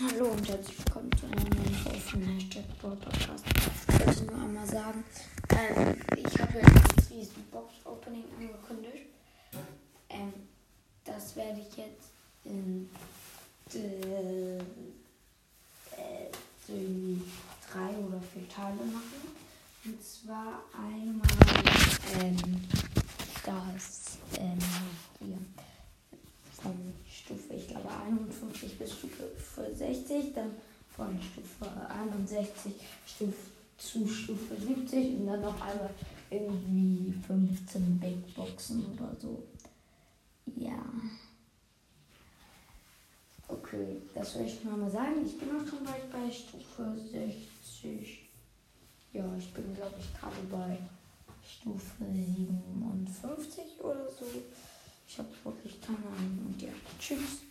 Hallo und herzlich willkommen zu einer neuen Folge von Hashtag Brawl Podcast. Ich wollte nur einmal sagen, ähm, ich habe jetzt diesen Box Opening angekündigt. Ähm, das werde ich jetzt in äh, äh, drei oder vier Teile machen. Und zwar einmal ähm, das ähm, hier von Stufe, ich glaube 51 bis Stufe 60, dann von Stufe 61 Stufe, zu Stufe 70 und dann noch einmal irgendwie 15 Big Boxen oder so. Ja. Okay, das will ich mal sagen. Ich bin auch schon bald bei Stufe 60. Ja, ich bin glaube ich gerade bei Stufe 57 oder so. Ich habe wirklich keine Ahnung. Und ja, tschüss.